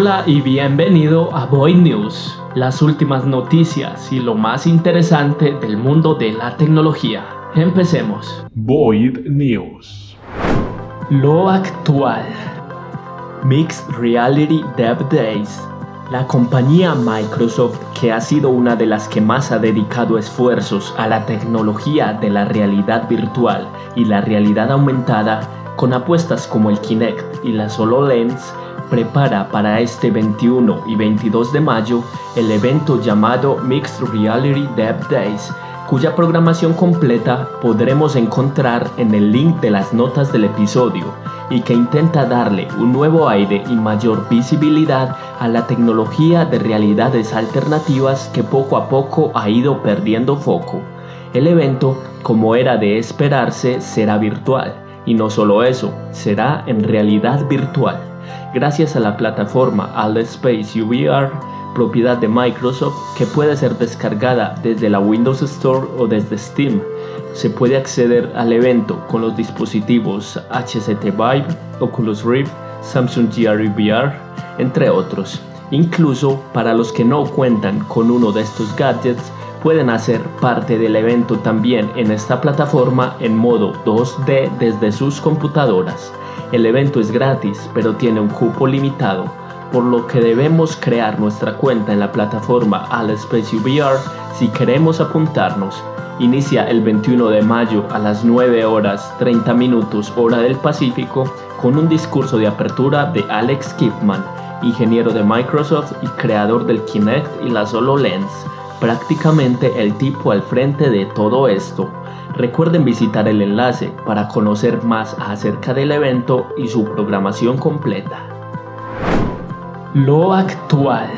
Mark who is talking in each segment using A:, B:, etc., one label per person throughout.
A: Hola y bienvenido a Void News, las últimas noticias y lo más interesante del mundo de la tecnología. Empecemos.
B: Void News.
A: Lo actual. Mixed Reality Dev Days. La compañía Microsoft, que ha sido una de las que más ha dedicado esfuerzos a la tecnología de la realidad virtual y la realidad aumentada, con apuestas como el Kinect y la HoloLens, prepara para este 21 y 22 de mayo el evento llamado Mixed Reality Dev Days, cuya programación completa podremos encontrar en el link de las notas del episodio y que intenta darle un nuevo aire y mayor visibilidad a la tecnología de realidades alternativas que poco a poco ha ido perdiendo foco. El evento, como era de esperarse, será virtual y no solo eso, será en realidad virtual gracias a la plataforma Space UVR, propiedad de Microsoft, que puede ser descargada desde la Windows Store o desde Steam. Se puede acceder al evento con los dispositivos HCT Vive, Oculus Rift, Samsung Gear VR, entre otros. Incluso para los que no cuentan con uno de estos gadgets, pueden hacer parte del evento también en esta plataforma en modo 2D desde sus computadoras. El evento es gratis, pero tiene un cupo limitado, por lo que debemos crear nuestra cuenta en la plataforma Alspace VR si queremos apuntarnos. Inicia el 21 de mayo a las 9 horas 30 minutos hora del Pacífico con un discurso de apertura de Alex Kipman, ingeniero de Microsoft y creador del Kinect y la HoloLens, prácticamente el tipo al frente de todo esto. Recuerden visitar el enlace para conocer más acerca del evento y su programación completa. Lo actual.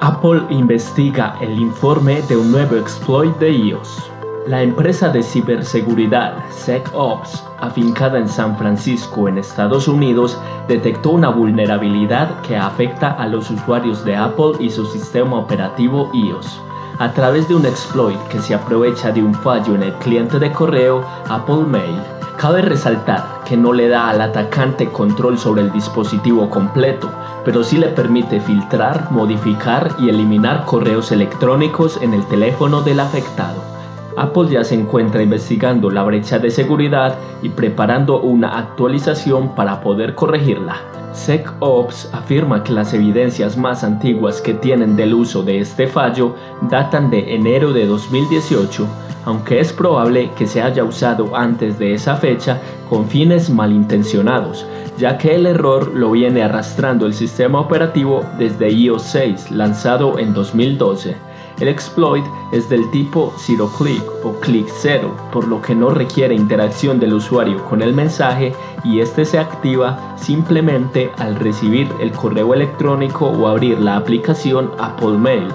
A: Apple investiga el informe de un nuevo exploit de iOS. La empresa de ciberseguridad SecOps, afincada en San Francisco, en Estados Unidos, detectó una vulnerabilidad que afecta a los usuarios de Apple y su sistema operativo iOS a través de un exploit que se aprovecha de un fallo en el cliente de correo Apple Mail. Cabe resaltar que no le da al atacante control sobre el dispositivo completo, pero sí le permite filtrar, modificar y eliminar correos electrónicos en el teléfono del afectado. Apple ya se encuentra investigando la brecha de seguridad y preparando una actualización para poder corregirla. SecOps afirma que las evidencias más antiguas que tienen del uso de este fallo datan de enero de 2018, aunque es probable que se haya usado antes de esa fecha con fines malintencionados, ya que el error lo viene arrastrando el sistema operativo desde iOS 6 lanzado en 2012. El exploit es del tipo zero click o click cero, por lo que no requiere interacción del usuario con el mensaje y este se activa simplemente al recibir el correo electrónico o abrir la aplicación Apple Mail.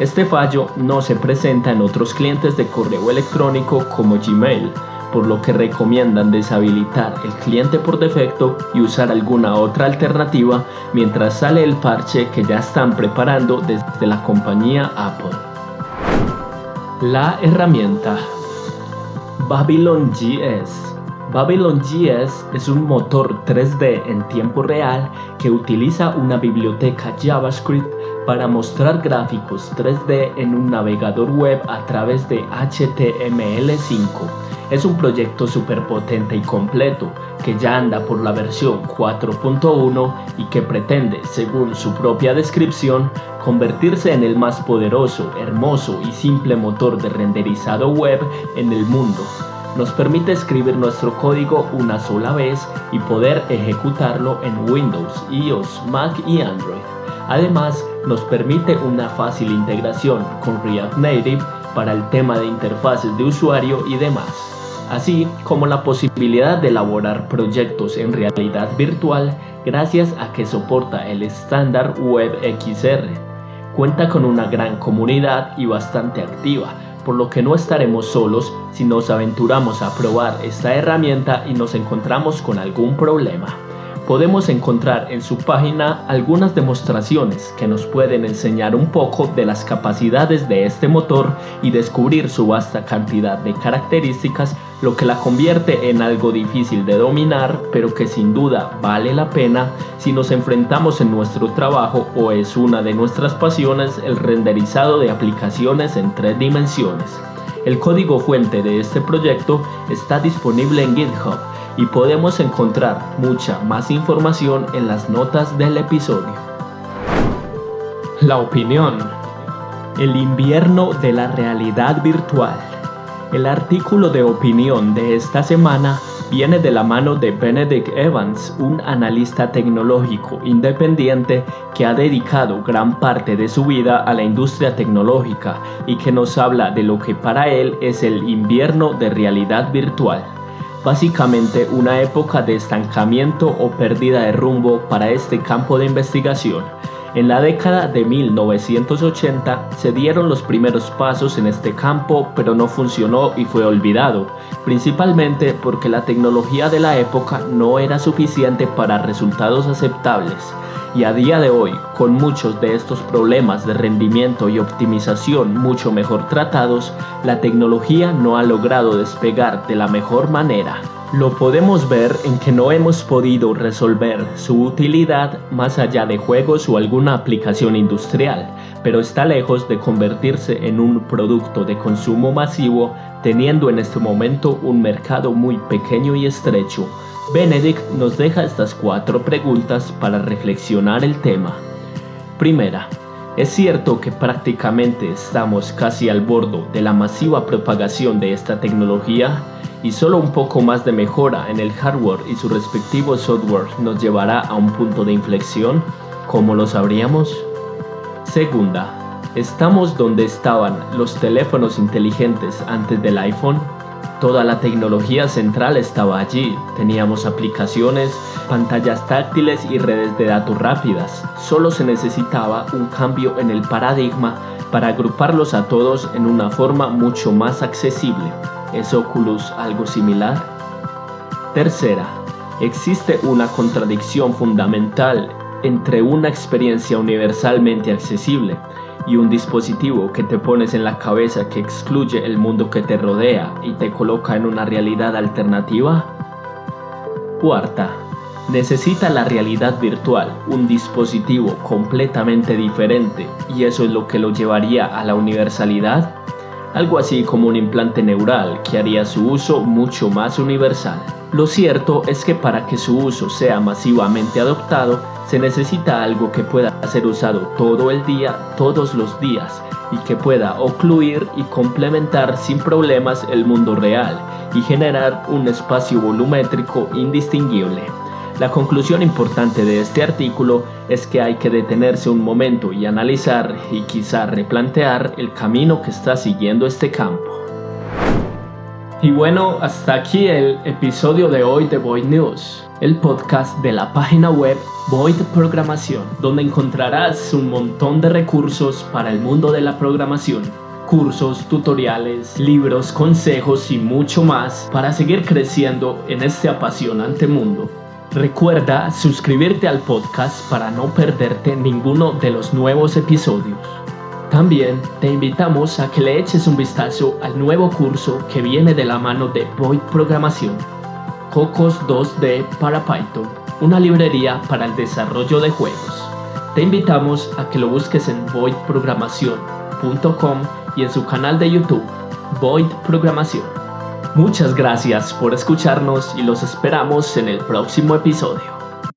A: Este fallo no se presenta en otros clientes de correo electrónico como Gmail, por lo que recomiendan deshabilitar el cliente por defecto y usar alguna otra alternativa mientras sale el parche que ya están preparando desde la compañía Apple. La herramienta Babylon GS Babylon GS es un motor 3D en tiempo real que utiliza una biblioteca JavaScript para mostrar gráficos 3D en un navegador web a través de HTML5. Es un proyecto potente y completo que ya anda por la versión 4.1 y que pretende, según su propia descripción, convertirse en el más poderoso, hermoso y simple motor de renderizado web en el mundo. Nos permite escribir nuestro código una sola vez y poder ejecutarlo en Windows, iOS, Mac y Android. Además, nos permite una fácil integración con React Native para el tema de interfaces de usuario y demás así como la posibilidad de elaborar proyectos en realidad virtual gracias a que soporta el estándar WebXR. Cuenta con una gran comunidad y bastante activa, por lo que no estaremos solos si nos aventuramos a probar esta herramienta y nos encontramos con algún problema. Podemos encontrar en su página algunas demostraciones que nos pueden enseñar un poco de las capacidades de este motor y descubrir su vasta cantidad de características, lo que la convierte en algo difícil de dominar, pero que sin duda vale la pena si nos enfrentamos en nuestro trabajo o es una de nuestras pasiones el renderizado de aplicaciones en tres dimensiones. El código fuente de este proyecto está disponible en GitHub y podemos encontrar mucha más información en las notas del episodio. La opinión. El invierno de la realidad virtual. El artículo de opinión de esta semana viene de la mano de Benedict Evans, un analista tecnológico independiente que ha dedicado gran parte de su vida a la industria tecnológica y que nos habla de lo que para él es el invierno de realidad virtual básicamente una época de estancamiento o pérdida de rumbo para este campo de investigación. En la década de 1980 se dieron los primeros pasos en este campo, pero no funcionó y fue olvidado, principalmente porque la tecnología de la época no era suficiente para resultados aceptables y a día de hoy, con muchos de estos problemas de rendimiento y optimización mucho mejor tratados, la tecnología no ha logrado despegar de la mejor manera. Lo podemos ver en que no hemos podido resolver su utilidad más allá de juegos o alguna aplicación industrial, pero está lejos de convertirse en un producto de consumo masivo, teniendo en este momento un mercado muy pequeño y estrecho. Benedict nos deja estas cuatro preguntas para reflexionar el tema. Primera, es cierto que prácticamente estamos casi al borde de la masiva propagación de esta tecnología y solo un poco más de mejora en el hardware y su respectivo software nos llevará a un punto de inflexión, ¿cómo lo sabríamos? Segunda, ¿estamos donde estaban los teléfonos inteligentes antes del iPhone? Toda la tecnología central estaba allí. Teníamos aplicaciones, pantallas táctiles y redes de datos rápidas. Solo se necesitaba un cambio en el paradigma para agruparlos a todos en una forma mucho más accesible. ¿Es Oculus algo similar? Tercera, existe una contradicción fundamental entre una experiencia universalmente accesible y un dispositivo que te pones en la cabeza que excluye el mundo que te rodea y te coloca en una realidad alternativa? Cuarta, necesita la realidad virtual un dispositivo completamente diferente y eso es lo que lo llevaría a la universalidad? Algo así como un implante neural que haría su uso mucho más universal. Lo cierto es que para que su uso sea masivamente adoptado, se necesita algo que pueda ser usado todo el día, todos los días, y que pueda ocluir y complementar sin problemas el mundo real y generar un espacio volumétrico indistinguible. La conclusión importante de este artículo es que hay que detenerse un momento y analizar y quizá replantear el camino que está siguiendo este campo. Y bueno, hasta aquí el episodio de hoy de Void News, el podcast de la página web Void Programación, donde encontrarás un montón de recursos para el mundo de la programación. Cursos, tutoriales, libros, consejos y mucho más para seguir creciendo en este apasionante mundo. Recuerda suscribirte al podcast para no perderte ninguno de los nuevos episodios. También te invitamos a que le eches un vistazo al nuevo curso que viene de la mano de Void Programación, Cocos 2D para Python, una librería para el desarrollo de juegos. Te invitamos a que lo busques en voidprogramación.com y en su canal de YouTube, Void Programación. Muchas gracias por escucharnos y los esperamos en el próximo episodio.